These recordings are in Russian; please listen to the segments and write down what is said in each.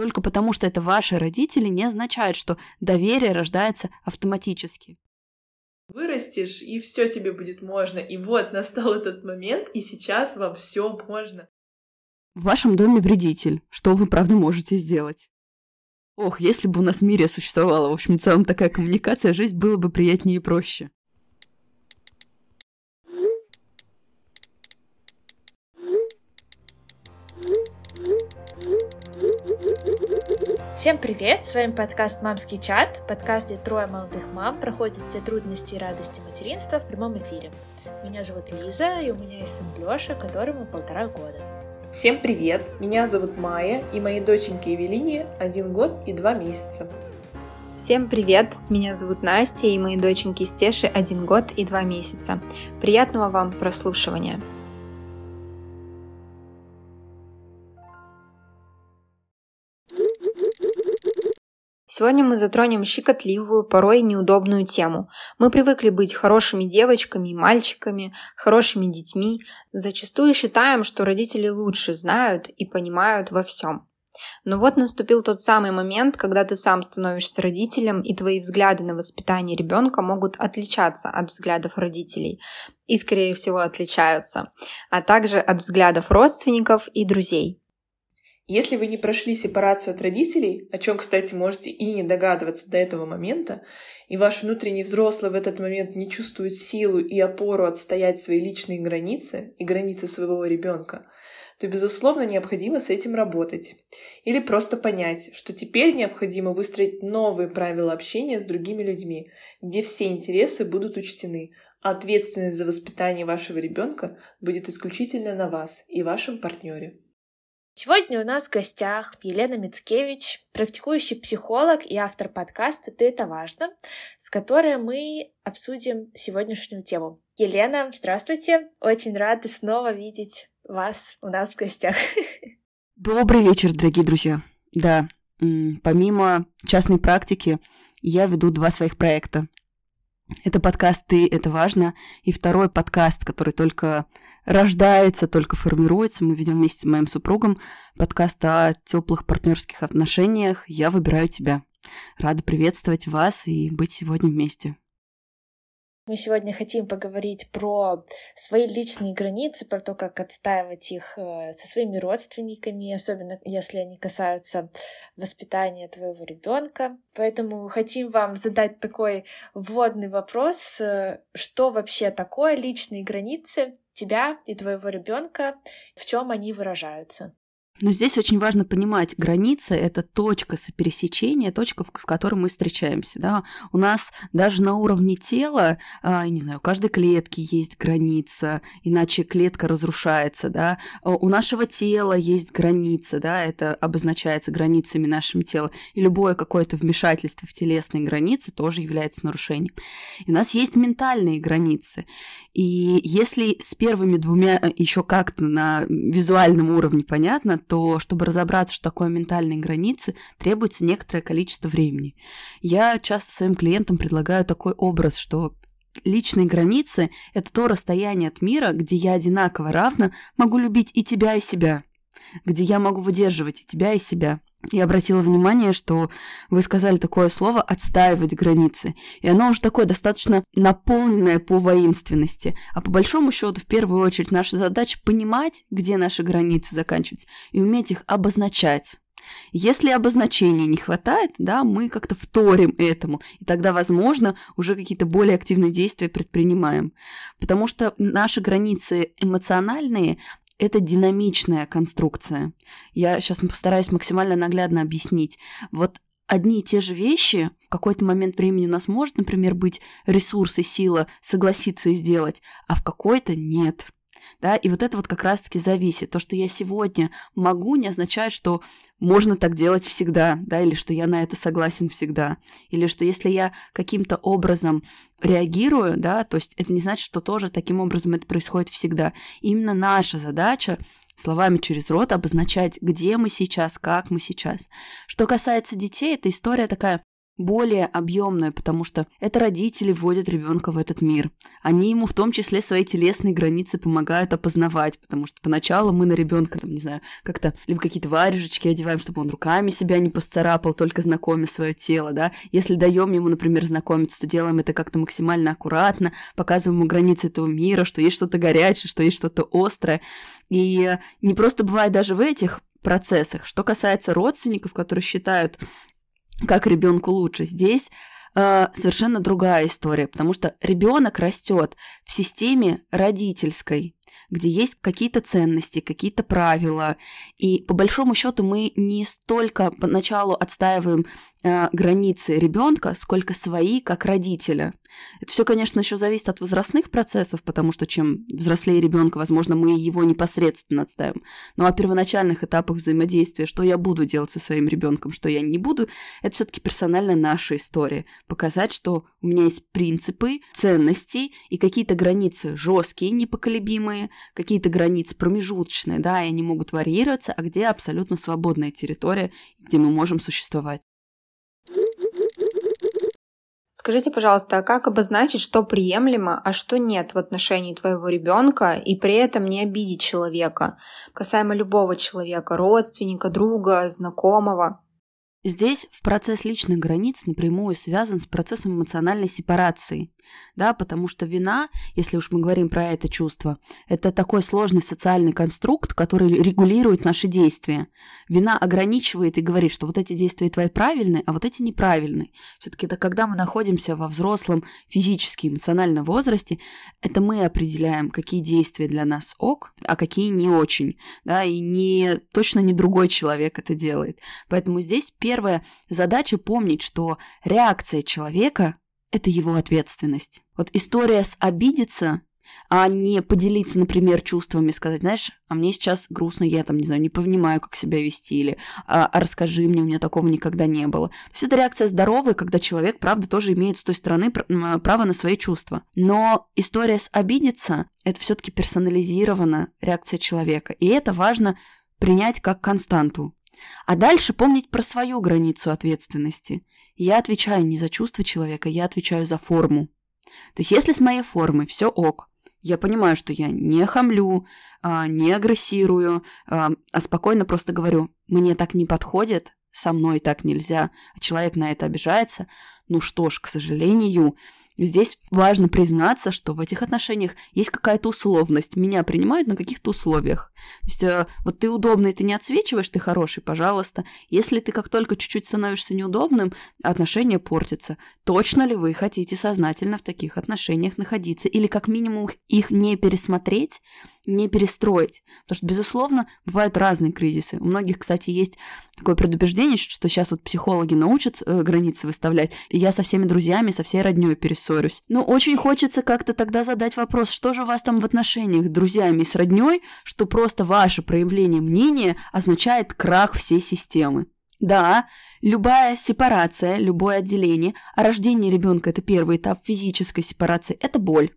Только потому, что это ваши родители, не означает, что доверие рождается автоматически. Вырастешь, и все тебе будет можно. И вот настал этот момент, и сейчас вам все можно. В вашем доме вредитель. Что вы, правда, можете сделать? Ох, если бы у нас в мире существовала, в общем, в целом такая коммуникация, жизнь было бы приятнее и проще. Всем привет! С вами подкаст «Мамский чат», подкаст, где трое молодых мам проходят все трудности и радости материнства в прямом эфире. Меня зовут Лиза, и у меня есть сын Лёша, которому полтора года. Всем привет! Меня зовут Майя, и моей доченьке Евелине один год и два месяца. Всем привет! Меня зовут Настя, и моей доченьке Стеши один год и два месяца. Приятного вам прослушивания! Сегодня мы затронем щекотливую, порой неудобную тему. Мы привыкли быть хорошими девочками и мальчиками, хорошими детьми. Зачастую считаем, что родители лучше знают и понимают во всем. Но вот наступил тот самый момент, когда ты сам становишься родителем, и твои взгляды на воспитание ребенка могут отличаться от взглядов родителей. И, скорее всего, отличаются. А также от взглядов родственников и друзей. Если вы не прошли сепарацию от родителей, о чем, кстати, можете и не догадываться до этого момента, и ваш внутренний взрослый в этот момент не чувствует силу и опору отстоять свои личные границы и границы своего ребенка, то, безусловно, необходимо с этим работать. Или просто понять, что теперь необходимо выстроить новые правила общения с другими людьми, где все интересы будут учтены, а ответственность за воспитание вашего ребенка будет исключительно на вас и вашем партнере. Сегодня у нас в гостях Елена Мицкевич, практикующий психолог и автор подкаста «Ты это важно», с которой мы обсудим сегодняшнюю тему. Елена, здравствуйте! Очень рада снова видеть вас у нас в гостях. Добрый вечер, дорогие друзья. Да, помимо частной практики, я веду два своих проекта. Это подкаст «Ты, это важно» и второй подкаст, который только рождается, только формируется. Мы ведем вместе с моим супругом подкаст о теплых партнерских отношениях. Я выбираю тебя. Рада приветствовать вас и быть сегодня вместе. Мы сегодня хотим поговорить про свои личные границы, про то, как отстаивать их э, со своими родственниками, особенно если они касаются воспитания твоего ребенка. Поэтому хотим вам задать такой вводный вопрос, э, что вообще такое личные границы тебя и твоего ребенка, в чем они выражаются. Но здесь очень важно понимать, граница – это точка сопересечения, точка, в которой мы встречаемся. Да? У нас даже на уровне тела, а, не знаю, у каждой клетки есть граница, иначе клетка разрушается. Да? У нашего тела есть граница, да? это обозначается границами нашего тела. И любое какое-то вмешательство в телесные границы тоже является нарушением. И у нас есть ментальные границы. И если с первыми двумя э, еще как-то на визуальном уровне понятно, то чтобы разобраться, что такое ментальные границы, требуется некоторое количество времени. Я часто своим клиентам предлагаю такой образ, что личные границы — это то расстояние от мира, где я одинаково равно могу любить и тебя, и себя, где я могу выдерживать и тебя, и себя. Я обратила внимание, что вы сказали такое слово «отстаивать границы», и оно уже такое достаточно наполненное по воинственности. А по большому счету, в первую очередь, наша задача понимать, где наши границы заканчивать, и уметь их обозначать. Если обозначения не хватает, да, мы как-то вторим этому, и тогда, возможно, уже какие-то более активные действия предпринимаем. Потому что наши границы эмоциональные, это динамичная конструкция. Я сейчас постараюсь максимально наглядно объяснить. Вот одни и те же вещи в какой-то момент времени у нас может, например, быть ресурс и сила согласиться и сделать, а в какой-то нет. Да, и вот это вот как раз-таки зависит. То, что я сегодня могу, не означает, что можно так делать всегда, да, или что я на это согласен всегда, или что если я каким-то образом реагирую, да, то есть это не значит, что тоже таким образом это происходит всегда. Именно наша задача словами через рот обозначать, где мы сейчас, как мы сейчас. Что касается детей, эта история такая более объемное, потому что это родители вводят ребенка в этот мир. Они ему в том числе свои телесные границы помогают опознавать, потому что поначалу мы на ребенка, там, не знаю, как-то либо какие-то варежечки одеваем, чтобы он руками себя не постарапал, только знакомя свое тело, да. Если даем ему, например, знакомиться, то делаем это как-то максимально аккуратно, показываем ему границы этого мира, что есть что-то горячее, что есть что-то острое. И не просто бывает даже в этих процессах. Что касается родственников, которые считают, как ребенку лучше, здесь э, совершенно другая история, потому что ребенок растет в системе родительской, где есть какие-то ценности, какие-то правила. И по большому счету мы не столько поначалу отстаиваем э, границы ребенка, сколько свои, как родителя. Это все, конечно, еще зависит от возрастных процессов, потому что чем взрослее ребенка, возможно, мы его непосредственно отставим. Но о первоначальных этапах взаимодействия, что я буду делать со своим ребенком, что я не буду, это все-таки персонально наша история. Показать, что у меня есть принципы, ценности и какие-то границы жесткие, непоколебимые, какие-то границы промежуточные, да, и они могут варьироваться, а где абсолютно свободная территория, где мы можем существовать. Скажите, пожалуйста, а как обозначить, что приемлемо, а что нет в отношении твоего ребенка, и при этом не обидеть человека, касаемо любого человека, родственника, друга, знакомого? Здесь в процесс личных границ напрямую связан с процессом эмоциональной сепарации да, потому что вина, если уж мы говорим про это чувство, это такой сложный социальный конструкт, который регулирует наши действия. Вина ограничивает и говорит, что вот эти действия твои правильные, а вот эти неправильные. Все-таки это когда мы находимся во взрослом физически, эмоциональном возрасте, это мы определяем, какие действия для нас ок, а какие не очень, да, и не, точно не другой человек это делает. Поэтому здесь первая задача помнить, что реакция человека это его ответственность. Вот история с обидеться, а не поделиться, например, чувствами, сказать, знаешь, а мне сейчас грустно, я там, не знаю, не понимаю, как себя вести, или а, а расскажи мне, у меня такого никогда не было. То есть это реакция здоровая, когда человек, правда, тоже имеет с той стороны право на свои чувства. Но история с обидеться, это все таки персонализирована реакция человека, и это важно принять как константу. А дальше помнить про свою границу ответственности. Я отвечаю не за чувства человека, я отвечаю за форму. То есть если с моей формой все ок, я понимаю, что я не хамлю, а, не агрессирую, а, а спокойно просто говорю, мне так не подходит, со мной так нельзя, человек на это обижается, ну что ж, к сожалению, Здесь важно признаться, что в этих отношениях есть какая-то условность. Меня принимают на каких-то условиях. То есть э, вот ты удобный, ты не отсвечиваешь, ты хороший, пожалуйста. Если ты как только чуть-чуть становишься неудобным, отношения портятся. Точно ли вы хотите сознательно в таких отношениях находиться? Или как минимум их не пересмотреть, не перестроить. Потому что, безусловно, бывают разные кризисы. У многих, кстати, есть такое предубеждение, что сейчас вот психологи научат э, границы выставлять, и я со всеми друзьями, со всей родней перессорюсь. Но очень хочется как-то тогда задать вопрос, что же у вас там в отношениях с друзьями и с родней, что просто ваше проявление мнения означает крах всей системы. Да, любая сепарация, любое отделение, а рождение ребенка это первый этап физической сепарации, это боль.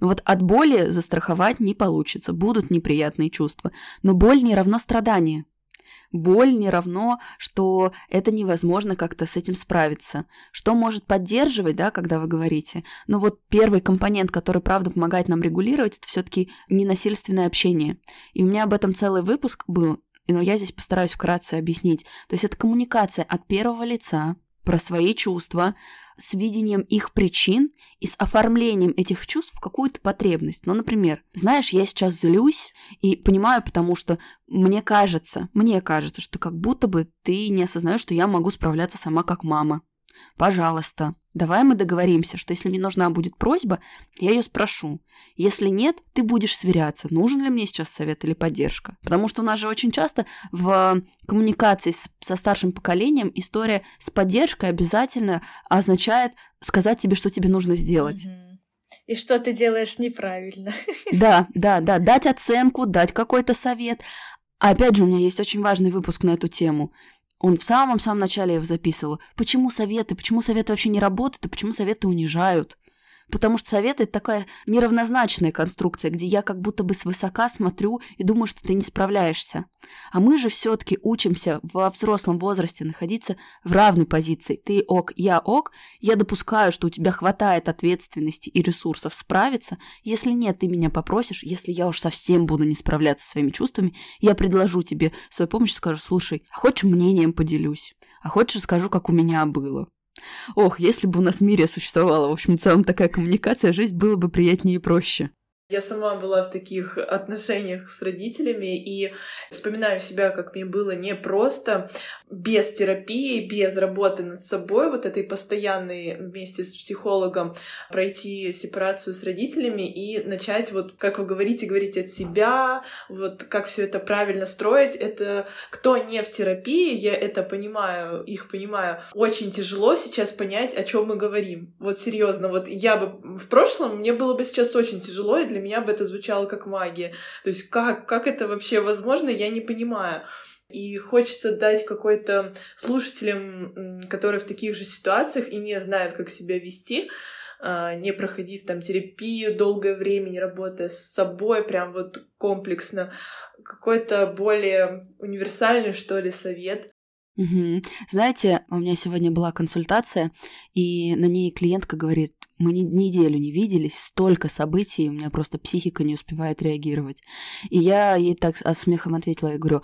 Но вот от боли застраховать не получится, будут неприятные чувства. Но боль не равно страдание. Боль не равно, что это невозможно как-то с этим справиться. Что может поддерживать, да, когда вы говорите? Но вот первый компонент, который, правда, помогает нам регулировать, это все-таки ненасильственное общение. И у меня об этом целый выпуск был, но я здесь постараюсь вкратце объяснить. То есть это коммуникация от первого лица про свои чувства, с видением их причин и с оформлением этих чувств в какую-то потребность. Ну, например, знаешь, я сейчас злюсь и понимаю, потому что мне кажется, мне кажется, что как будто бы ты не осознаешь, что я могу справляться сама как мама. Пожалуйста, давай мы договоримся, что если мне нужна будет просьба, я ее спрошу. Если нет, ты будешь сверяться, нужен ли мне сейчас совет или поддержка. Потому что у нас же очень часто в коммуникации с, со старшим поколением история с поддержкой обязательно означает сказать тебе, что тебе нужно сделать. И что ты делаешь неправильно. Да, да, да, дать оценку, дать какой-то совет. Опять же, у меня есть очень важный выпуск на эту тему. Он в самом-самом начале записывал. Почему советы? Почему советы вообще не работают? И почему советы унижают? Потому что совет это такая неравнозначная конструкция, где я как будто бы свысока смотрю и думаю, что ты не справляешься. А мы же все-таки учимся во взрослом возрасте находиться в равной позиции. Ты ок, я ок. Я допускаю, что у тебя хватает ответственности и ресурсов справиться. Если нет, ты меня попросишь. Если я уж совсем буду не справляться со своими чувствами, я предложу тебе свою помощь и скажу, слушай, а хочешь мнением поделюсь? А хочешь расскажу, как у меня было? Ох, если бы у нас в мире существовала, в общем, в целом такая коммуникация, жизнь было бы приятнее и проще. Я сама была в таких отношениях с родителями и вспоминаю себя, как мне было непросто без терапии, без работы над собой, вот этой постоянной вместе с психологом пройти сепарацию с родителями и начать вот, как вы говорите, говорить от себя, вот как все это правильно строить. Это кто не в терапии, я это понимаю, их понимаю, очень тяжело сейчас понять, о чем мы говорим. Вот серьезно, вот я бы в прошлом, мне было бы сейчас очень тяжело, и для меня бы это звучало как магия. То есть как, как это вообще возможно, я не понимаю. И хочется дать какой-то слушателям, которые в таких же ситуациях и не знают, как себя вести, а, не проходив там терапию долгое время, не работая с собой прям вот комплексно, какой-то более универсальный, что ли, совет. Угу. Знаете, у меня сегодня была консультация, и на ней клиентка говорит, мы ни, неделю не виделись, столько событий, у меня просто психика не успевает реагировать. И я ей так с смехом ответила, я говорю,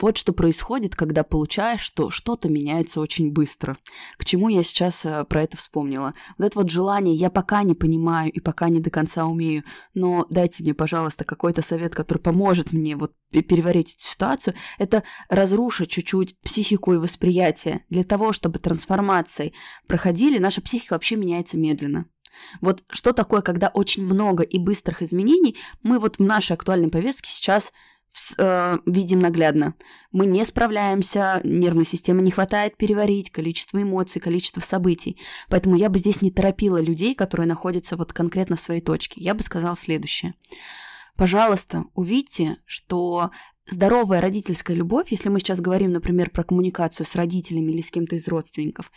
вот что происходит, когда получаешь, что что-то меняется очень быстро. К чему я сейчас э, про это вспомнила? Вот это вот желание я пока не понимаю и пока не до конца умею, но дайте мне, пожалуйста, какой-то совет, который поможет мне вот переварить эту ситуацию, это разрушить чуть-чуть психику и восприятие. Для того, чтобы трансформации проходили, наша психика вообще меняется медленно. Вот что такое, когда очень много и быстрых изменений, мы вот в нашей актуальной повестке сейчас э, видим наглядно. Мы не справляемся, нервной системы не хватает переварить, количество эмоций, количество событий. Поэтому я бы здесь не торопила людей, которые находятся вот конкретно в своей точке. Я бы сказала следующее. Пожалуйста, увидьте, что здоровая родительская любовь, если мы сейчас говорим, например, про коммуникацию с родителями или с кем-то из родственников,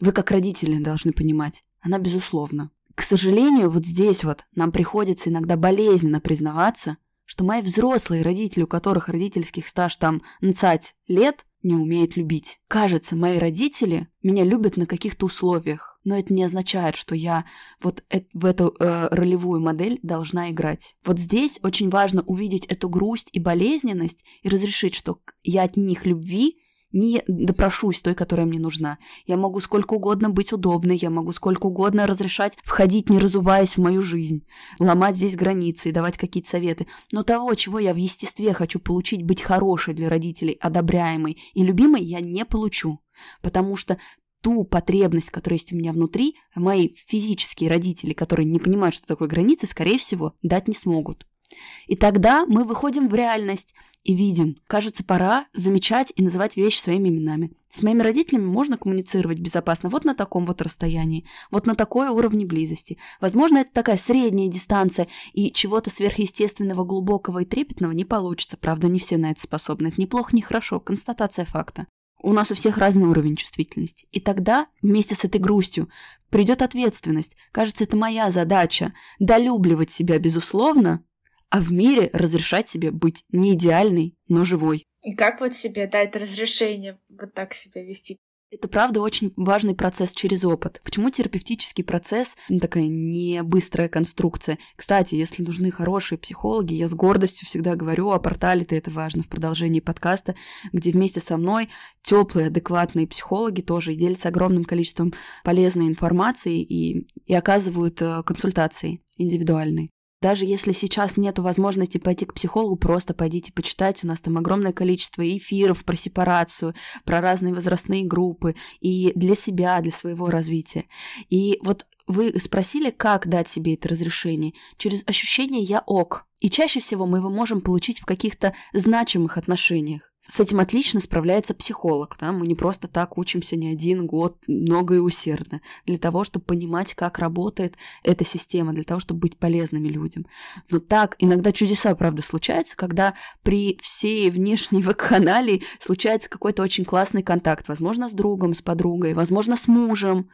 вы как родители должны понимать, она безусловна. К сожалению, вот здесь вот нам приходится иногда болезненно признаваться, что мои взрослые родители, у которых родительских стаж там нцать лет, не умеют любить. Кажется, мои родители меня любят на каких-то условиях, но это не означает, что я вот в эту э, ролевую модель должна играть. Вот здесь очень важно увидеть эту грусть и болезненность и разрешить, что я от них любви не допрошусь той, которая мне нужна. Я могу сколько угодно быть удобной, я могу сколько угодно разрешать входить, не разуваясь в мою жизнь, ломать здесь границы и давать какие-то советы. Но того, чего я в естестве хочу получить, быть хорошей для родителей, одобряемой и любимой, я не получу. Потому что ту потребность, которая есть у меня внутри, мои физические родители, которые не понимают, что такое границы, скорее всего, дать не смогут. И тогда мы выходим в реальность и видим, кажется, пора замечать и называть вещи своими именами. С моими родителями можно коммуницировать безопасно вот на таком вот расстоянии, вот на такой уровне близости. Возможно, это такая средняя дистанция, и чего-то сверхъестественного, глубокого и трепетного не получится. Правда, не все на это способны. Это неплохо, не хорошо. Констатация факта. У нас у всех разный уровень чувствительности. И тогда, вместе с этой грустью, придет ответственность. Кажется, это моя задача – долюбливать себя, безусловно, а в мире разрешать себе быть не идеальной, но живой. И как вот себе дать разрешение вот так себя вести? Это, правда, очень важный процесс через опыт. Почему терапевтический процесс ну, такая не быстрая конструкция? Кстати, если нужны хорошие психологи, я с гордостью всегда говорю о портале, то это важно в продолжении подкаста, где вместе со мной теплые, адекватные психологи тоже делятся огромным количеством полезной информации и, и оказывают э, консультации индивидуальные. Даже если сейчас нет возможности пойти к психологу, просто пойдите почитать. У нас там огромное количество эфиров про сепарацию, про разные возрастные группы и для себя, для своего развития. И вот вы спросили, как дать себе это разрешение? Через ощущение «я ок». И чаще всего мы его можем получить в каких-то значимых отношениях. С этим отлично справляется психолог. Да? Мы не просто так учимся не один год, много и усердно, для того, чтобы понимать, как работает эта система, для того, чтобы быть полезными людям. Но так иногда чудеса, правда, случаются, когда при всей внешней вакханалии случается какой-то очень классный контакт, возможно, с другом, с подругой, возможно, с мужем,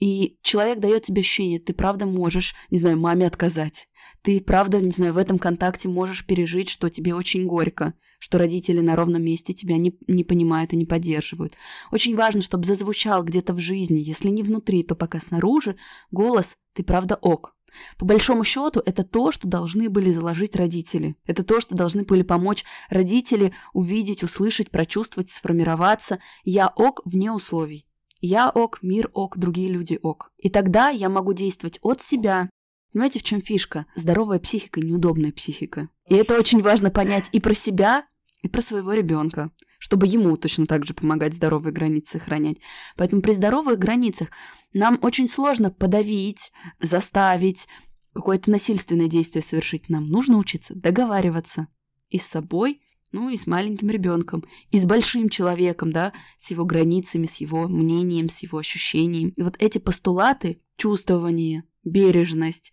и человек дает тебе ощущение, ты правда можешь, не знаю, маме отказать, ты правда, не знаю, в этом контакте можешь пережить, что тебе очень горько, что родители на ровном месте тебя не, не понимают и не поддерживают. Очень важно, чтобы зазвучал где-то в жизни, если не внутри, то пока снаружи, голос «ты правда ок». По большому счету, это то, что должны были заложить родители. Это то, что должны были помочь родители увидеть, услышать, прочувствовать, сформироваться. Я ок вне условий. Я ок, мир ок, другие люди ок. И тогда я могу действовать от себя, Понимаете, в чем фишка? Здоровая психика, неудобная психика. И это очень важно понять и про себя, и про своего ребенка, чтобы ему точно так же помогать здоровые границы хранять. Поэтому при здоровых границах нам очень сложно подавить, заставить, какое-то насильственное действие совершить. Нам нужно учиться договариваться и с собой, ну и с маленьким ребенком, и с большим человеком, да, с его границами, с его мнением, с его ощущением. И вот эти постулаты, чувствование, бережность,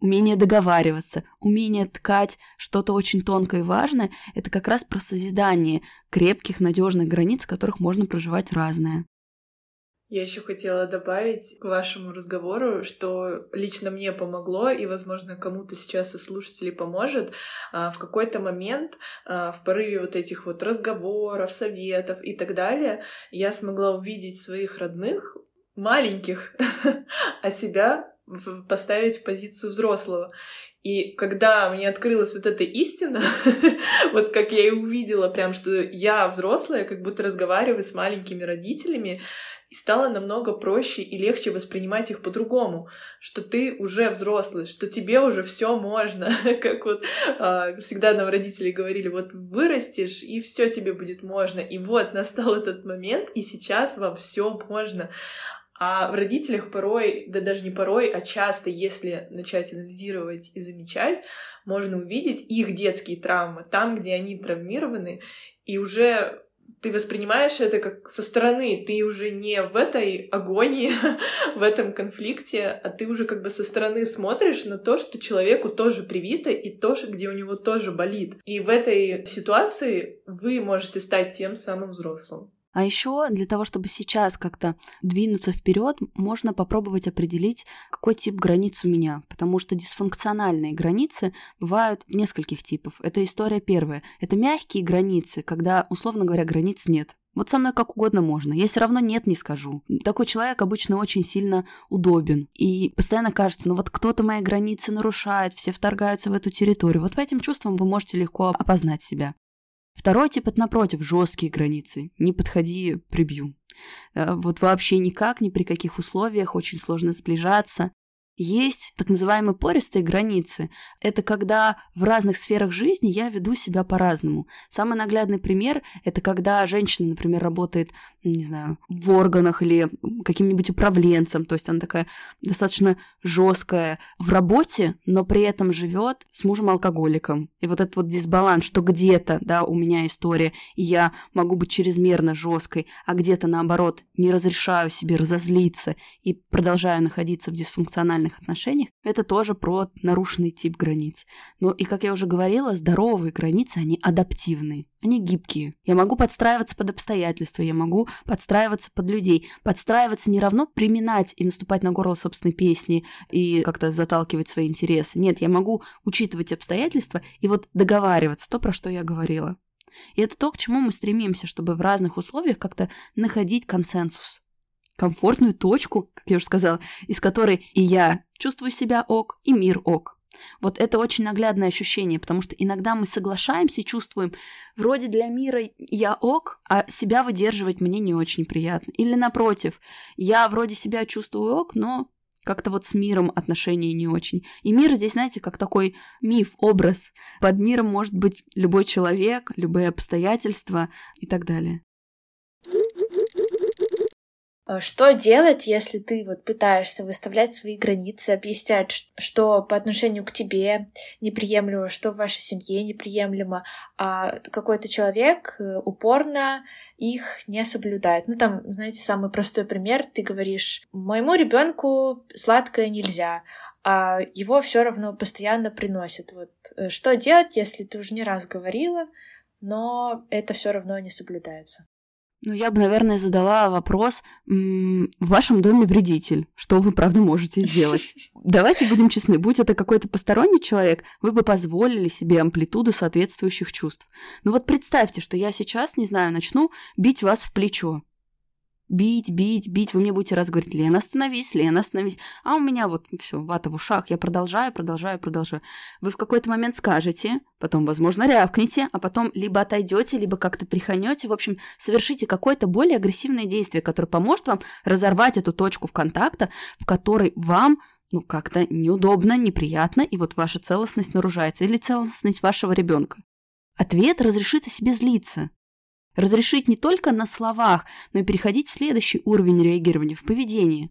умение договариваться, умение ткать что-то очень тонкое и важное, это как раз про созидание крепких, надежных границ, в которых можно проживать разное. Я еще хотела добавить к вашему разговору, что лично мне помогло, и, возможно, кому-то сейчас из слушателей поможет, а, в какой-то момент, а, в порыве вот этих вот разговоров, советов и так далее, я смогла увидеть своих родных, маленьких, а себя поставить в позицию взрослого. И когда мне открылась вот эта истина, вот как я и увидела прям, что я взрослая, как будто разговариваю с маленькими родителями, и стало намного проще и легче воспринимать их по-другому, что ты уже взрослый, что тебе уже все можно, как вот а, всегда нам родители говорили, вот вырастешь и все тебе будет можно, и вот настал этот момент, и сейчас вам все можно. А в родителях порой, да даже не порой, а часто, если начать анализировать и замечать, можно увидеть их детские травмы, там, где они травмированы, и уже ты воспринимаешь это как со стороны, ты уже не в этой агонии, в этом конфликте, а ты уже как бы со стороны смотришь на то, что человеку тоже привито, и то, где у него тоже болит. И в этой ситуации вы можете стать тем самым взрослым. А еще для того, чтобы сейчас как-то двинуться вперед, можно попробовать определить, какой тип границ у меня, потому что дисфункциональные границы бывают нескольких типов. Это история первая. Это мягкие границы, когда, условно говоря, границ нет. Вот со мной как угодно можно. Я все равно нет не скажу. Такой человек обычно очень сильно удобен. И постоянно кажется, ну вот кто-то мои границы нарушает, все вторгаются в эту территорию. Вот по этим чувствам вы можете легко опознать себя. Второй тип это напротив, жесткие границы. Не подходи, прибью. Э, вот вообще никак, ни при каких условиях, очень сложно сближаться. Есть так называемые пористые границы. Это когда в разных сферах жизни я веду себя по-разному. Самый наглядный пример – это когда женщина, например, работает, не знаю, в органах или каким-нибудь управленцем, то есть она такая достаточно жесткая в работе, но при этом живет с мужем-алкоголиком. И вот этот вот дисбаланс, что где-то, да, у меня история, и я могу быть чрезмерно жесткой, а где-то наоборот не разрешаю себе разозлиться и продолжаю находиться в дисфункциональных отношениях, это тоже про нарушенный тип границ. Но и, как я уже говорила, здоровые границы, они адаптивные, они гибкие. Я могу подстраиваться под обстоятельства, я могу подстраиваться под людей. Подстраиваться не равно приминать и наступать на горло собственной песни и как-то заталкивать свои интересы. Нет, я могу учитывать обстоятельства и вот договариваться, то, про что я говорила. И это то, к чему мы стремимся, чтобы в разных условиях как-то находить консенсус комфортную точку, как я уже сказала, из которой и я чувствую себя ок, и мир ок. Вот это очень наглядное ощущение, потому что иногда мы соглашаемся и чувствуем, вроде для мира я ок, а себя выдерживать мне не очень приятно. Или напротив, я вроде себя чувствую ок, но как-то вот с миром отношения не очень. И мир здесь, знаете, как такой миф, образ. Под миром может быть любой человек, любые обстоятельства и так далее. Э, что делать, если ты вот пытаешься выставлять свои границы, объяснять, что по отношению к тебе неприемлемо, что в вашей семье неприемлемо, а какой-то человек э, упорно их не соблюдает. Ну, там, знаете, самый простой пример, ты говоришь, моему ребенку сладкое нельзя, а его все равно постоянно приносят. Вот э, что делать, если ты уже не раз говорила, но это все равно не соблюдается? Ну, я бы, наверное, задала вопрос, в вашем доме вредитель, что вы, правда, можете сделать? Давайте будем честны, будь это какой-то посторонний человек, вы бы позволили себе амплитуду соответствующих чувств. Ну вот представьте, что я сейчас, не знаю, начну бить вас в плечо бить, бить, бить. Вы мне будете раз говорить, Лена, остановись, Лена, остановись. А у меня вот все, вата в ушах. Я продолжаю, продолжаю, продолжаю. Вы в какой-то момент скажете, потом, возможно, рявкнете, а потом либо отойдете, либо как-то тряханете. В общем, совершите какое-то более агрессивное действие, которое поможет вам разорвать эту точку в контакта, в которой вам ну, как-то неудобно, неприятно, и вот ваша целостность нарушается, или целостность вашего ребенка. Ответ разрешит о себе злиться. Разрешить не только на словах, но и переходить в следующий уровень реагирования в поведении.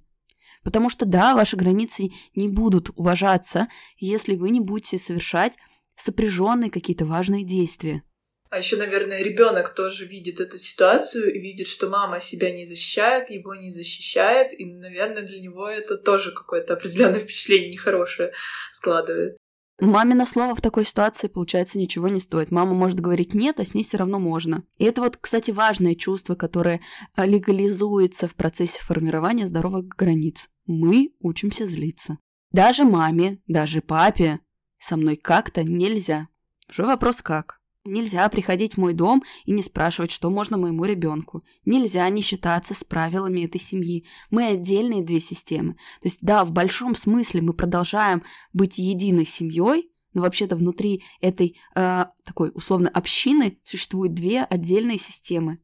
Потому что да, ваши границы не будут уважаться, если вы не будете совершать сопряженные какие-то важные действия. А еще, наверное, ребенок тоже видит эту ситуацию и видит, что мама себя не защищает, его не защищает, и, наверное, для него это тоже какое-то определенное впечатление нехорошее складывает. Мамино слово в такой ситуации, получается, ничего не стоит. Мама может говорить нет, а с ней все равно можно. И это вот, кстати, важное чувство, которое а, легализуется в процессе формирования здоровых границ. Мы учимся злиться. Даже маме, даже папе со мной как-то нельзя. Уже вопрос как. Нельзя приходить в мой дом и не спрашивать, что можно моему ребенку. Нельзя не считаться с правилами этой семьи. Мы отдельные две системы. То есть, да, в большом смысле мы продолжаем быть единой семьей, но вообще-то внутри этой э, такой условно общины существуют две отдельные системы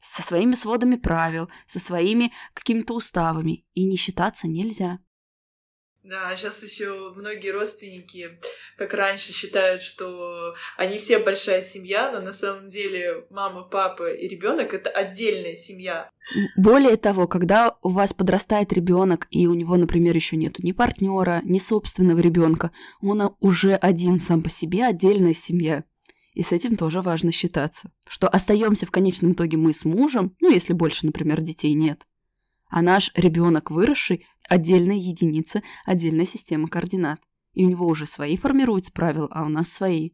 со своими сводами правил, со своими какими-то уставами, и не считаться нельзя. Да, сейчас еще многие родственники, как раньше, считают, что они все большая семья, но на самом деле мама, папа и ребенок это отдельная семья. Более того, когда у вас подрастает ребенок, и у него, например, еще нету ни партнера, ни собственного ребенка, он уже один сам по себе отдельная семья. И с этим тоже важно считаться. Что остаемся в конечном итоге мы с мужем, ну, если больше, например, детей нет. А наш ребенок выросший – отдельная единица, отдельная система координат. И у него уже свои формируются правила, а у нас свои.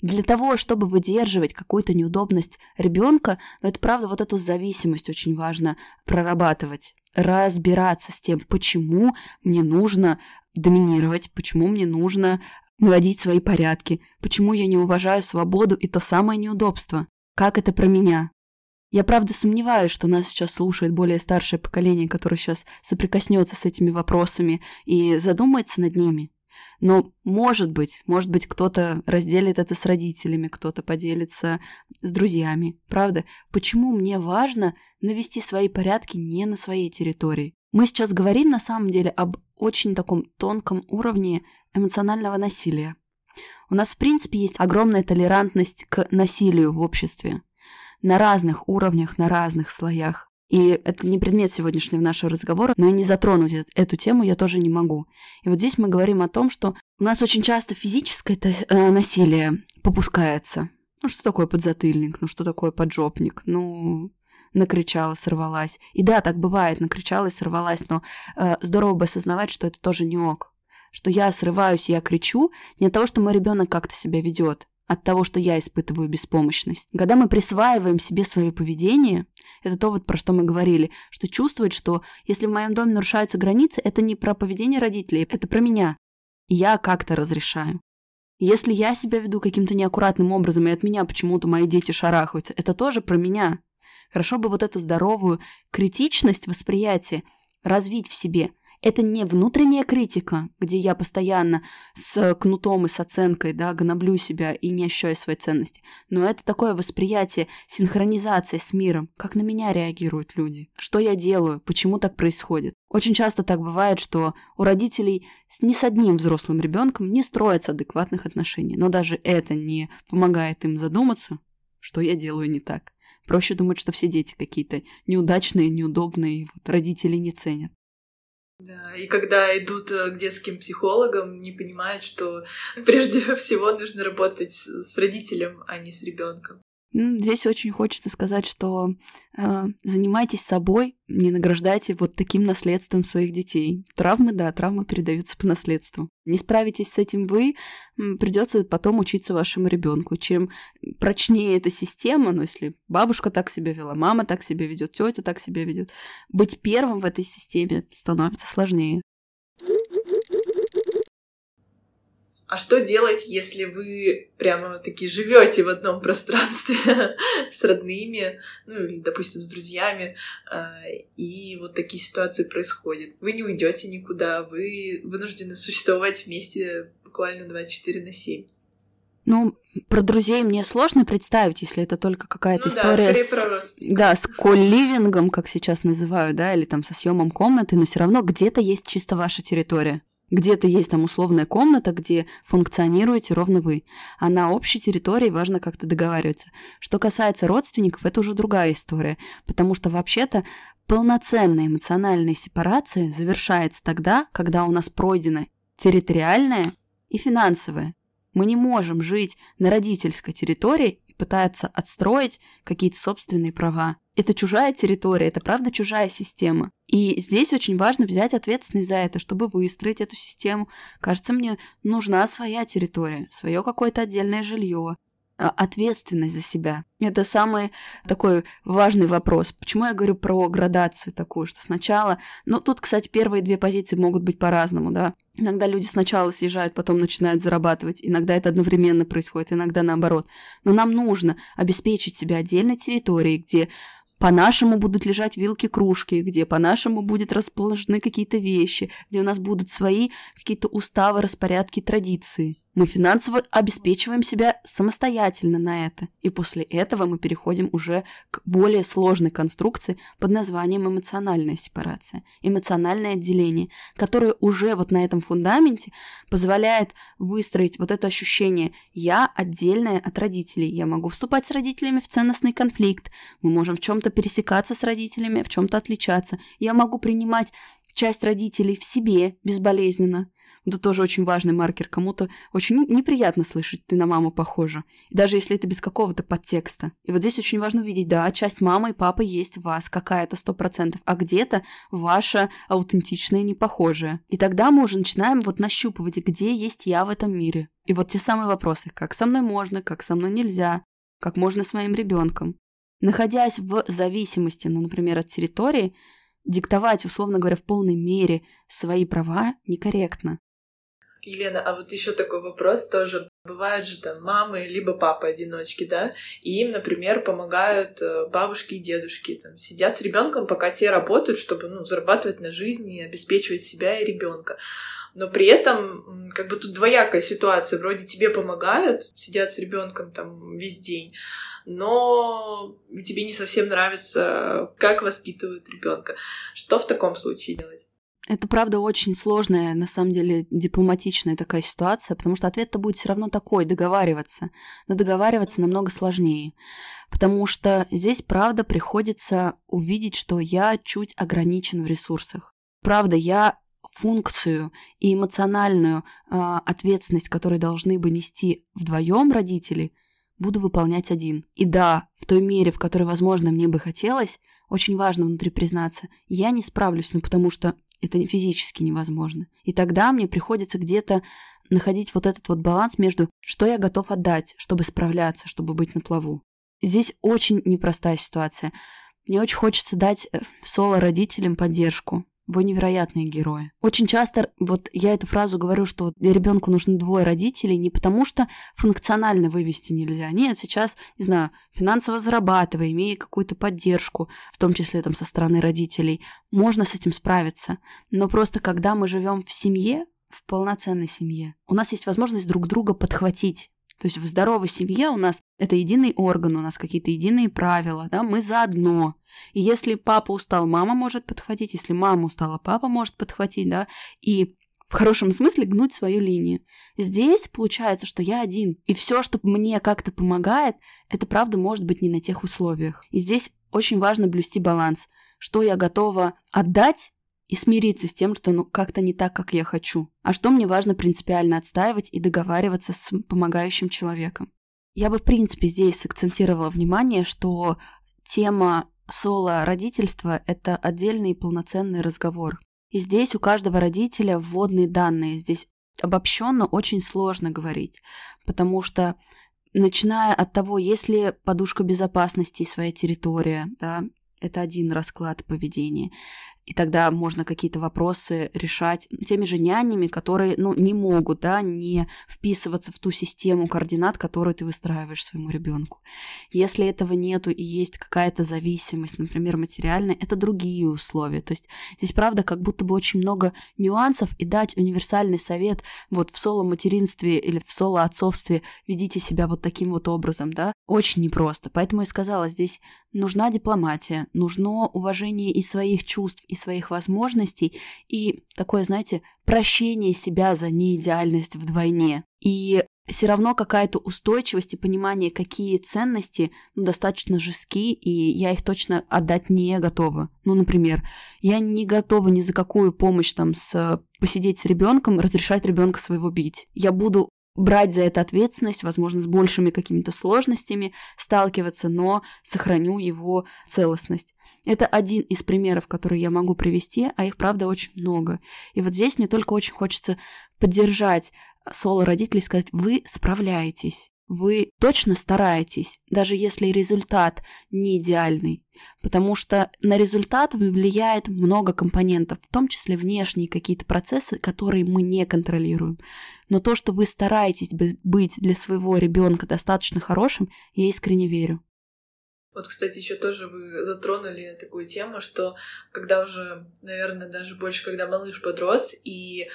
Для того, чтобы выдерживать какую-то неудобность ребенка, но это правда, вот эту зависимость очень важно прорабатывать, разбираться с тем, почему мне нужно доминировать, почему мне нужно наводить свои порядки, почему я не уважаю свободу и то самое неудобство. Как это про меня? Я правда сомневаюсь, что нас сейчас слушает более старшее поколение, которое сейчас соприкоснется с этими вопросами и задумается над ними. Но может быть, может быть, кто-то разделит это с родителями, кто-то поделится с друзьями. Правда? Почему мне важно навести свои порядки не на своей территории? Мы сейчас говорим на самом деле об очень таком тонком уровне эмоционального насилия. У нас, в принципе, есть огромная толерантность к насилию в обществе на разных уровнях, на разных слоях. И это не предмет сегодняшнего нашего разговора, но и не затронуть эту тему я тоже не могу. И вот здесь мы говорим о том, что у нас очень часто физическое э, насилие попускается. Ну, что такое подзатыльник? Ну, что такое поджопник? Ну, накричала, сорвалась. И да, так бывает, накричала и сорвалась, но э, здорово бы осознавать, что это тоже не ок. Что я срываюсь, я кричу не от того, что мой ребенок как-то себя ведет, от того, что я испытываю беспомощность. Когда мы присваиваем себе свое поведение, это то, вот про что мы говорили, что чувствовать, что если в моем доме нарушаются границы, это не про поведение родителей, это про меня. Я как-то разрешаю. Если я себя веду каким-то неаккуратным образом, и от меня почему-то мои дети шарахаются, это тоже про меня. Хорошо бы вот эту здоровую критичность восприятия развить в себе, это не внутренняя критика, где я постоянно с кнутом и с оценкой, да, гноблю себя и не ощущаю своей ценности. Но это такое восприятие, синхронизация с миром, как на меня реагируют люди, что я делаю, почему так происходит. Очень часто так бывает, что у родителей ни с одним взрослым ребенком не строятся адекватных отношений, но даже это не помогает им задуматься, что я делаю не так Проще думать, что все дети какие-то неудачные, неудобные, вот родители не ценят. Да, и когда идут э, к детским психологам, не понимают, что прежде всего нужно работать с родителем, а не с ребенком. Здесь очень хочется сказать, что э, занимайтесь собой, не награждайте вот таким наследством своих детей. Травмы, да, травмы передаются по наследству. Не справитесь с этим вы, придется потом учиться вашему ребенку. Чем прочнее эта система, ну если бабушка так себя вела, мама так себя ведет, тетя так себя ведет, быть первым в этой системе становится сложнее. А что делать, если вы прямо таки живете в одном пространстве с родными, ну или, допустим, с друзьями, а, и вот такие ситуации происходят? Вы не уйдете никуда, вы вынуждены существовать вместе буквально 24 на 7. Ну, про друзей мне сложно представить, если это только какая-то ну, история да, с, да, с колливингом, как сейчас называют, да, или там со съемом комнаты, но все равно где-то есть чисто ваша территория. Где-то есть там условная комната, где функционируете ровно вы. А на общей территории важно как-то договариваться. Что касается родственников, это уже другая история. Потому что вообще-то полноценная эмоциональная сепарация завершается тогда, когда у нас пройдена территориальная и финансовая. Мы не можем жить на родительской территории и пытаться отстроить какие-то собственные права. Это чужая территория, это правда чужая система. И здесь очень важно взять ответственность за это, чтобы выстроить эту систему. Кажется, мне нужна своя территория, свое какое-то отдельное жилье, ответственность за себя. Это самый такой важный вопрос. Почему я говорю про градацию такую, что сначала... Ну, тут, кстати, первые две позиции могут быть по-разному, да. Иногда люди сначала съезжают, потом начинают зарабатывать. Иногда это одновременно происходит, иногда наоборот. Но нам нужно обеспечить себя отдельной территорией, где по-нашему будут лежать вилки-кружки, где по-нашему будет расположены какие-то вещи, где у нас будут свои какие-то уставы, распорядки, традиции. Мы финансово обеспечиваем себя самостоятельно на это. И после этого мы переходим уже к более сложной конструкции под названием эмоциональная сепарация, эмоциональное отделение, которое уже вот на этом фундаменте позволяет выстроить вот это ощущение «я отдельная от родителей», я могу вступать с родителями в ценностный конфликт, мы можем в чем-то пересекаться с родителями, в чем-то отличаться, я могу принимать часть родителей в себе безболезненно, это тоже очень важный маркер. Кому-то очень неприятно слышать, ты на маму похожа. И даже если это без какого-то подтекста. И вот здесь очень важно увидеть, да, часть мамы и папы есть в вас, какая-то сто процентов, а где-то ваша аутентичная непохожая. И тогда мы уже начинаем вот нащупывать, где есть я в этом мире. И вот те самые вопросы, как со мной можно, как со мной нельзя, как можно с моим ребенком. Находясь в зависимости, ну, например, от территории, диктовать, условно говоря, в полной мере свои права некорректно. Елена, а вот еще такой вопрос тоже. Бывают же там мамы либо папы одиночки, да, и им, например, помогают э, бабушки и дедушки, там, сидят с ребенком, пока те работают, чтобы ну, зарабатывать на жизнь и обеспечивать себя и ребенка. Но при этом как бы тут двоякая ситуация. Вроде тебе помогают, сидят с ребенком там весь день, но тебе не совсем нравится, как воспитывают ребенка. Что в таком случае делать? Это, правда, очень сложная, на самом деле, дипломатичная такая ситуация, потому что ответ-то будет все равно такой, договариваться. Но договариваться намного сложнее, потому что здесь, правда, приходится увидеть, что я чуть ограничен в ресурсах. Правда, я функцию и эмоциональную э, ответственность, которую должны бы нести вдвоем родители, буду выполнять один. И да, в той мере, в которой, возможно, мне бы хотелось, очень важно внутри признаться, я не справлюсь, ну потому что это физически невозможно. И тогда мне приходится где-то находить вот этот вот баланс между что я готов отдать, чтобы справляться, чтобы быть на плаву. Здесь очень непростая ситуация. Мне очень хочется дать э, соло родителям поддержку, вы невероятные герои. Очень часто вот я эту фразу говорю, что ребенку нужны двое родителей не потому, что функционально вывести нельзя. Нет, сейчас, не знаю, финансово зарабатывая, имея какую-то поддержку, в том числе там со стороны родителей, можно с этим справиться. Но просто когда мы живем в семье, в полноценной семье, у нас есть возможность друг друга подхватить. То есть в здоровой семье у нас это единый орган, у нас какие-то единые правила, да, мы заодно. И если папа устал, мама может подхватить, если мама устала, папа может подхватить, да, и в хорошем смысле гнуть свою линию. Здесь получается, что я один, и все, что мне как-то помогает, это правда может быть не на тех условиях. И здесь очень важно блюсти баланс, что я готова отдать и смириться с тем, что ну как-то не так, как я хочу. А что мне важно принципиально отстаивать и договариваться с помогающим человеком. Я бы, в принципе, здесь сакцентировала внимание, что тема соло-родительства – это отдельный полноценный разговор. И здесь у каждого родителя вводные данные. Здесь обобщенно очень сложно говорить, потому что начиная от того, есть ли подушка безопасности и своя территория, да, это один расклад поведения. И тогда можно какие-то вопросы решать теми же нянями, которые ну, не могут да, не вписываться в ту систему координат, которую ты выстраиваешь своему ребенку. Если этого нету и есть какая-то зависимость, например, материальная, это другие условия. То есть здесь, правда, как будто бы очень много нюансов, и дать универсальный совет вот в соло-материнстве или в соло-отцовстве ведите себя вот таким вот образом, да, очень непросто. Поэтому я сказала, здесь нужна дипломатия, нужно уважение и своих чувств, и своих возможностей, и такое, знаете, прощение себя за неидеальность вдвойне. И все равно какая-то устойчивость и понимание, какие ценности ну, достаточно жестки, и я их точно отдать не готова. Ну, например, я не готова ни за какую помощь там с посидеть с ребенком, разрешать ребенка своего бить. Я буду брать за это ответственность, возможно, с большими какими-то сложностями сталкиваться, но сохраню его целостность. Это один из примеров, которые я могу привести, а их, правда, очень много. И вот здесь мне только очень хочется поддержать соло-родителей и сказать, вы справляетесь вы точно стараетесь, даже если результат не идеальный, потому что на результат влияет много компонентов, в том числе внешние какие-то процессы, которые мы не контролируем. Но то, что вы стараетесь быть для своего ребенка достаточно хорошим, я искренне верю. Вот, кстати, еще тоже вы затронули такую тему, что когда уже, наверное, даже больше, когда малыш подрос, и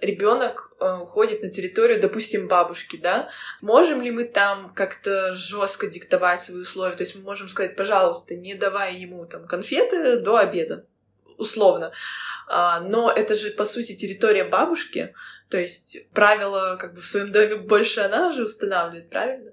ребенок э, ходит на территорию, допустим, бабушки, да, можем ли мы там как-то жестко диктовать свои условия? То есть мы можем сказать, пожалуйста, не давай ему там конфеты до обеда, условно. А, но это же, по сути, территория бабушки, то есть правила как бы в своем доме больше она же устанавливает, правильно?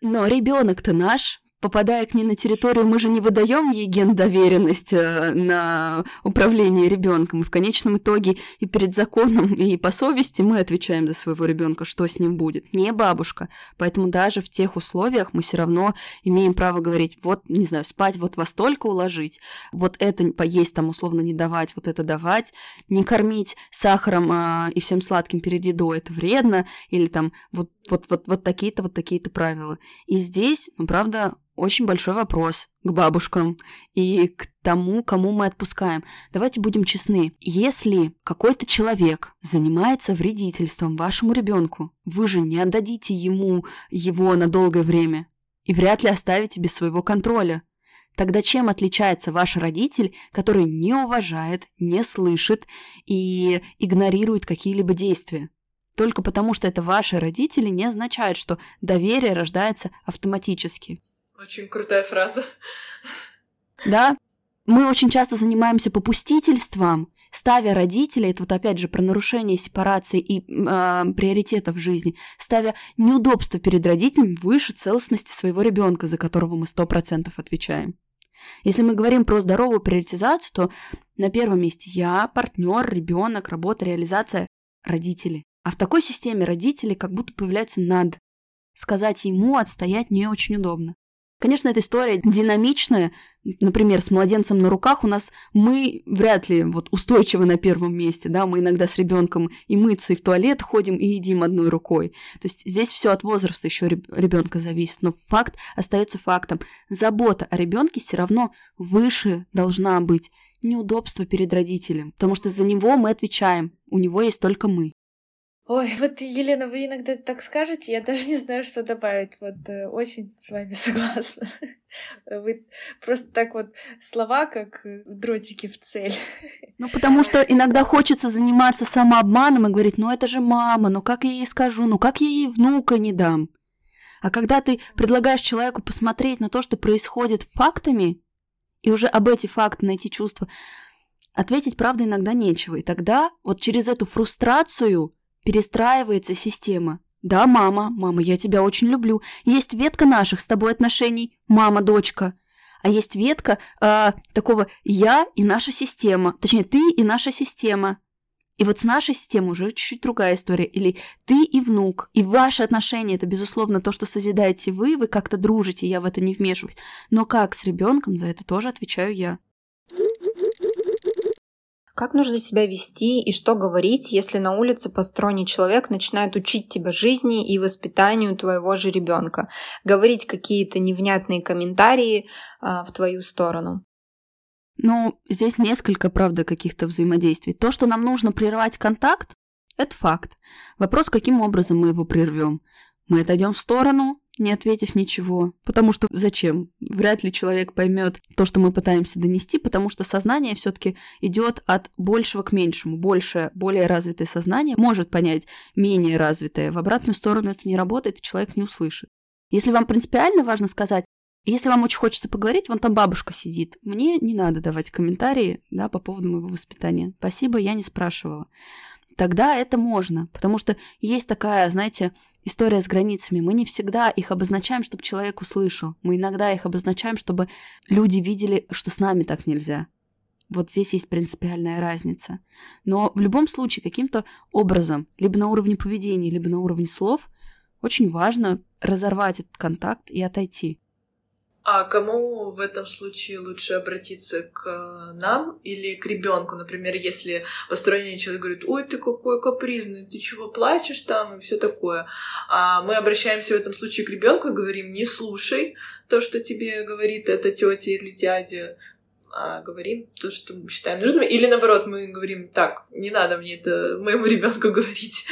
Но ребенок-то наш, попадая к ней на территорию, мы же не выдаем ей ген доверенность э, на управление ребенком. И в конечном итоге и перед законом, и по совести мы отвечаем за своего ребенка, что с ним будет. Не бабушка. Поэтому даже в тех условиях мы все равно имеем право говорить, вот, не знаю, спать вот во столько уложить, вот это поесть там условно не давать, вот это давать, не кормить сахаром а, и всем сладким перед едой, это вредно, или там вот, вот, вот, вот такие-то, вот такие-то правила. И здесь, ну, правда, очень большой вопрос к бабушкам и к тому, кому мы отпускаем. Давайте будем честны. Если какой-то человек занимается вредительством вашему ребенку, вы же не отдадите ему его на долгое время и вряд ли оставите без своего контроля. Тогда чем отличается ваш родитель, который не уважает, не слышит и игнорирует какие-либо действия? Только потому, что это ваши родители, не означает, что доверие рождается автоматически. Очень крутая фраза. Да. Мы очень часто занимаемся попустительством, ставя родителей, это вот опять же про нарушение сепарации и э, приоритетов в жизни, ставя неудобства перед родителями выше целостности своего ребенка, за которого мы сто процентов отвечаем. Если мы говорим про здоровую приоритизацию, то на первом месте я, партнер, ребенок, работа, реализация, родители. А в такой системе родители как будто появляются над. Сказать ему отстоять не очень удобно. Конечно, эта история динамичная. Например, с младенцем на руках у нас мы вряд ли вот устойчивы на первом месте, да, мы иногда с ребенком и мыться, и в туалет ходим, и едим одной рукой. То есть здесь все от возраста еще ребенка зависит, но факт остается фактом. Забота о ребенке все равно выше должна быть неудобство перед родителем, потому что за него мы отвечаем, у него есть только мы. Ой, вот, Елена, вы иногда так скажете, я даже не знаю, что добавить. Вот э, очень с вами согласна. Вы просто так вот слова, как э, дротики в цель. Ну, потому что иногда хочется заниматься самообманом и говорить, ну это же мама, ну как я ей скажу, ну как я ей внука не дам. А когда ты предлагаешь человеку посмотреть на то, что происходит фактами, и уже об эти факты найти чувства, ответить правда иногда нечего. И тогда вот через эту фрустрацию перестраивается система. Да, мама, мама, я тебя очень люблю. Есть ветка наших с тобой отношений, мама, дочка. А есть ветка э, такого я и наша система. Точнее, ты и наша система. И вот с нашей системой уже чуть-чуть другая история. Или ты и внук. И ваши отношения это, безусловно, то, что созидаете вы, вы как-то дружите, я в это не вмешиваюсь. Но как с ребенком, за это тоже отвечаю я. Как нужно себя вести и что говорить, если на улице посторонний человек начинает учить тебя жизни и воспитанию твоего же ребенка, говорить какие-то невнятные комментарии а, в твою сторону? Ну, здесь несколько, правда, каких-то взаимодействий. То, что нам нужно прервать контакт, это факт. Вопрос, каким образом мы его прервем. Мы отойдем в сторону, не ответив ничего. Потому что зачем? Вряд ли человек поймет то, что мы пытаемся донести, потому что сознание все-таки идет от большего к меньшему. Больше, более развитое сознание может понять менее развитое. В обратную сторону это не работает, и человек не услышит. Если вам принципиально важно сказать, если вам очень хочется поговорить, вон там бабушка сидит. Мне не надо давать комментарии да, по поводу моего воспитания. Спасибо, я не спрашивала. Тогда это можно, потому что есть такая, знаете, история с границами. Мы не всегда их обозначаем, чтобы человек услышал. Мы иногда их обозначаем, чтобы люди видели, что с нами так нельзя. Вот здесь есть принципиальная разница. Но в любом случае каким-то образом, либо на уровне поведения, либо на уровне слов, очень важно разорвать этот контакт и отойти. А кому в этом случае лучше обратиться к э, нам или к ребенку, например, если посторонний человек говорит, ой, ты какой капризный, ты чего плачешь там и все такое. А мы обращаемся в этом случае к ребенку и говорим, не слушай то, что тебе говорит эта тетя или дядя, а говорим то, что мы считаем нужным, или наоборот, мы говорим, так, не надо мне это моему ребенку говорить.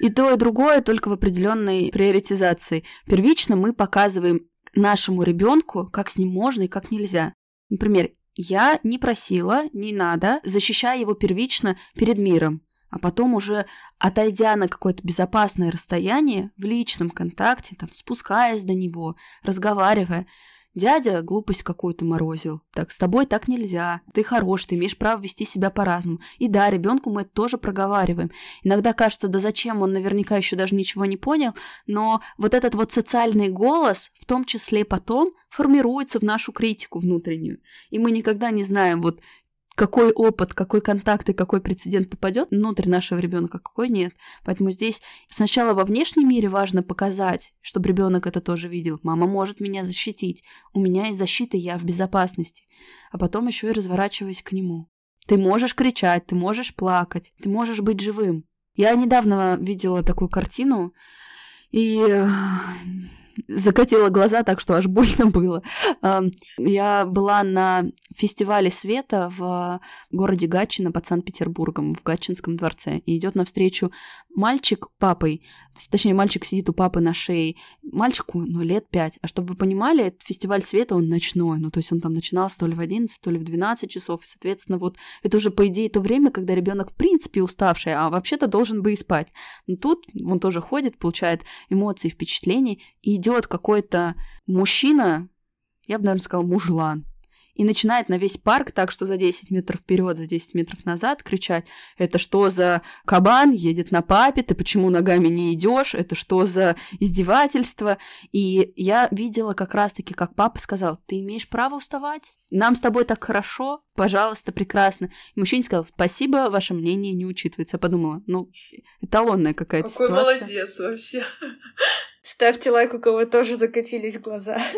И то, и другое только в определенной приоритизации. Первично мы показываем нашему ребенку, как с ним можно и как нельзя. Например, я не просила, не надо, защищая его первично перед миром, а потом уже отойдя на какое-то безопасное расстояние в личном контакте, там, спускаясь до него, разговаривая, Дядя глупость какую-то морозил. Так, с тобой так нельзя. Ты хорош, ты имеешь право вести себя по-разному. И да, ребенку мы это тоже проговариваем. Иногда кажется, да зачем, он наверняка еще даже ничего не понял, но вот этот вот социальный голос, в том числе потом, формируется в нашу критику внутреннюю. И мы никогда не знаем, вот какой опыт, какой контакт и какой прецедент попадет внутрь нашего ребенка, какой нет. Поэтому здесь сначала во внешнем мире важно показать, чтобы ребенок это тоже видел. Мама может меня защитить, у меня есть защита, я в безопасности. А потом еще и разворачиваясь к нему. Ты можешь кричать, ты можешь плакать, ты можешь быть живым. Я недавно видела такую картину, и закатила глаза так, что аж больно было. Я была на фестивале света в городе Гатчина под Санкт-Петербургом, в Гатчинском дворце. И идет навстречу мальчик папой, точнее, мальчик сидит у папы на шее. Мальчику, ну, лет пять. А чтобы вы понимали, этот фестиваль света, он ночной. Ну, то есть он там начинался то ли в 11, то ли в 12 часов. И, соответственно, вот это уже, по идее, то время, когда ребенок в принципе уставший, а вообще-то должен бы и спать. Но тут он тоже ходит, получает эмоции, впечатления, и идет какой-то мужчина, я бы, наверное, сказала, мужлан, и начинает на весь парк так, что за 10 метров вперед, за 10 метров назад кричать, это что за кабан едет на папе, ты почему ногами не идешь, это что за издевательство. И я видела как раз-таки, как папа сказал, ты имеешь право уставать, нам с тобой так хорошо, пожалуйста, прекрасно. И мужчина сказал, спасибо, ваше мнение не учитывается. Я подумала, ну, эталонная какая-то Какой ситуация. молодец вообще. Ставьте лайк, у кого тоже закатились глаза.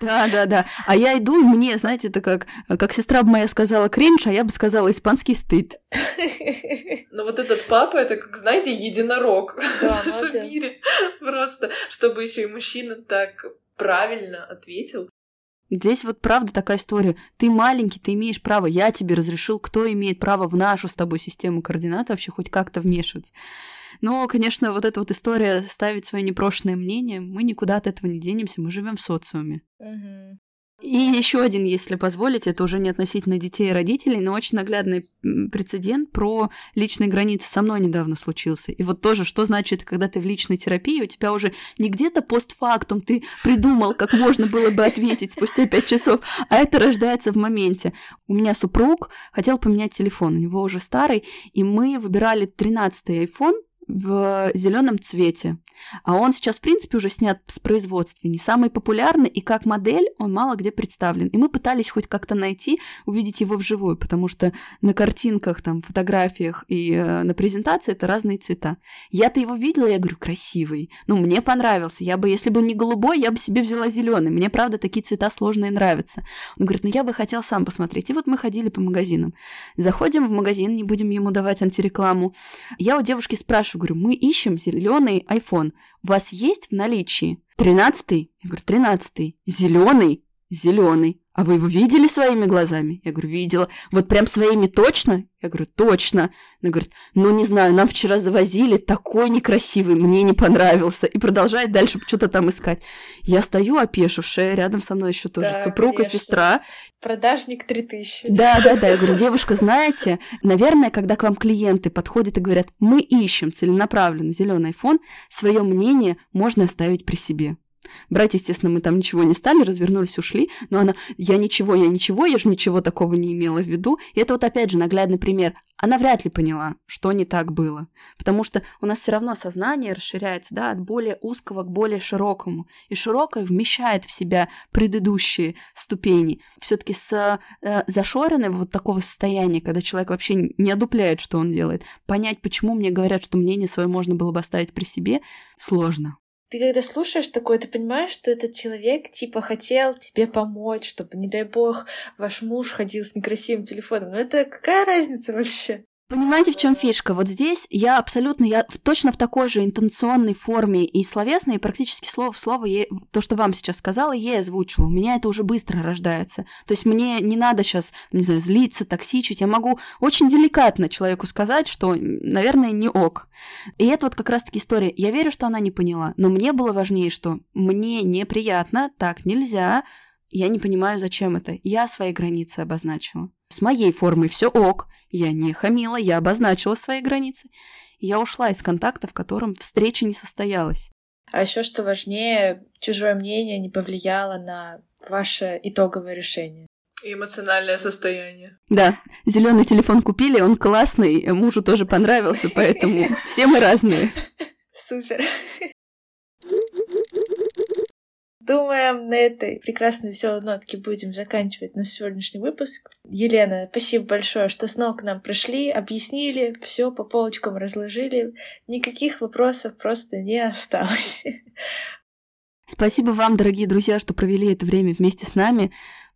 Да, да, да. А я иду, и мне, знаете, это как, как сестра моя сказала кринж, а я бы сказала испанский стыд. Но вот этот папа, это как, знаете, единорог Да, в нашем мире. Просто, чтобы еще и мужчина так правильно ответил. Здесь вот правда такая история. Ты маленький, ты имеешь право, я тебе разрешил, кто имеет право в нашу с тобой систему координат вообще хоть как-то вмешиваться. Но, конечно, вот эта вот история ставить свое непрошенное мнение, мы никуда от этого не денемся, мы живем в социуме. Мгм. И еще один, если позволите, это уже не относительно детей и родителей, но очень наглядный прецедент про личные границы со мной недавно случился. И вот тоже, что значит, когда ты в личной терапии, у тебя уже не где-то постфактум ты придумал, как можно было бы ответить спустя пять часов, а это рождается в моменте. У меня супруг хотел поменять телефон, у него уже старый, и мы выбирали 13-й iPhone, в зеленом цвете. А он сейчас, в принципе, уже снят с производства, не самый популярный, и как модель он мало где представлен. И мы пытались хоть как-то найти, увидеть его вживую, потому что на картинках, там, фотографиях и э, на презентации это разные цвета. Я-то его видела, я говорю, красивый. Ну, мне понравился. Я бы, если бы не голубой, я бы себе взяла зеленый. Мне, правда, такие цвета сложные нравятся. Он говорит, ну, я бы хотел сам посмотреть. И вот мы ходили по магазинам. Заходим в магазин, не будем ему давать антирекламу. Я у девушки спрашиваю, говорю, мы ищем зеленый iPhone. У вас есть в наличии? Тринадцатый? Я говорю, тринадцатый. Зеленый? Зеленый. А вы его видели своими глазами? Я говорю, видела. Вот прям своими точно? Я говорю, точно. Она говорит, ну не знаю, нам вчера завозили, такой некрасивый, мне не понравился. И продолжает дальше что-то там искать. Я стою опешившая, рядом со мной еще тоже да, супруг конечно. и сестра. Продажник 3000. Да, да, да. Я говорю, девушка, знаете, наверное, когда к вам клиенты подходят и говорят, мы ищем целенаправленно зеленый iPhone, свое мнение можно оставить при себе. Брать, естественно, мы там ничего не стали, развернулись, ушли, но она, я ничего, я ничего, я же ничего такого не имела в виду. И это вот опять же наглядный пример. Она вряд ли поняла, что не так было. Потому что у нас все равно сознание расширяется, да, от более узкого к более широкому. И широкое вмещает в себя предыдущие ступени. Все-таки с э, зашоренным вот такого состояния, когда человек вообще не одупляет, что он делает, понять, почему мне говорят, что мнение свое можно было бы оставить при себе, сложно ты когда слушаешь такое, ты понимаешь, что этот человек типа хотел тебе помочь, чтобы, не дай бог, ваш муж ходил с некрасивым телефоном. Но это какая разница вообще? Понимаете, в чем фишка? Вот здесь я абсолютно, я точно в такой же интенционной форме и словесной, и практически слово в слово ей, то, что вам сейчас сказала, ей озвучила. У меня это уже быстро рождается. То есть мне не надо сейчас, не знаю, злиться, токсичить. Я могу очень деликатно человеку сказать, что, наверное, не ок. И это вот как раз-таки история. Я верю, что она не поняла, но мне было важнее, что мне неприятно, так нельзя, я не понимаю, зачем это. Я свои границы обозначила. С моей формой все ок. Я не хамила, я обозначила свои границы. Я ушла из контакта, в котором встреча не состоялась. А еще что важнее, чужое мнение не повлияло на ваше итоговое решение. И эмоциональное состояние. Да, зеленый телефон купили, он классный, мужу тоже понравился, поэтому все мы разные. Супер. Думаем, на этой прекрасной веселой нотке будем заканчивать наш сегодняшний выпуск. Елена, спасибо большое, что снова к нам пришли, объяснили, все по полочкам разложили. Никаких вопросов просто не осталось. Спасибо вам, дорогие друзья, что провели это время вместе с нами.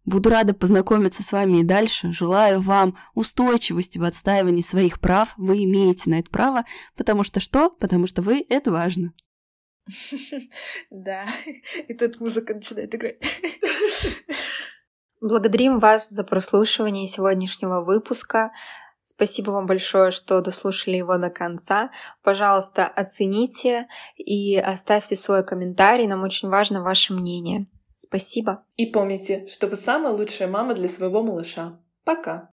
Буду рада познакомиться с вами и дальше. Желаю вам устойчивости в отстаивании своих прав. Вы имеете на это право, потому что что? Потому что вы — это важно. Да, и тут музыка начинает играть. Благодарим вас за прослушивание сегодняшнего выпуска. Спасибо вам большое, что дослушали его до конца. Пожалуйста, оцените и оставьте свой комментарий. Нам очень важно ваше мнение. Спасибо. И помните, что вы самая лучшая мама для своего малыша. Пока.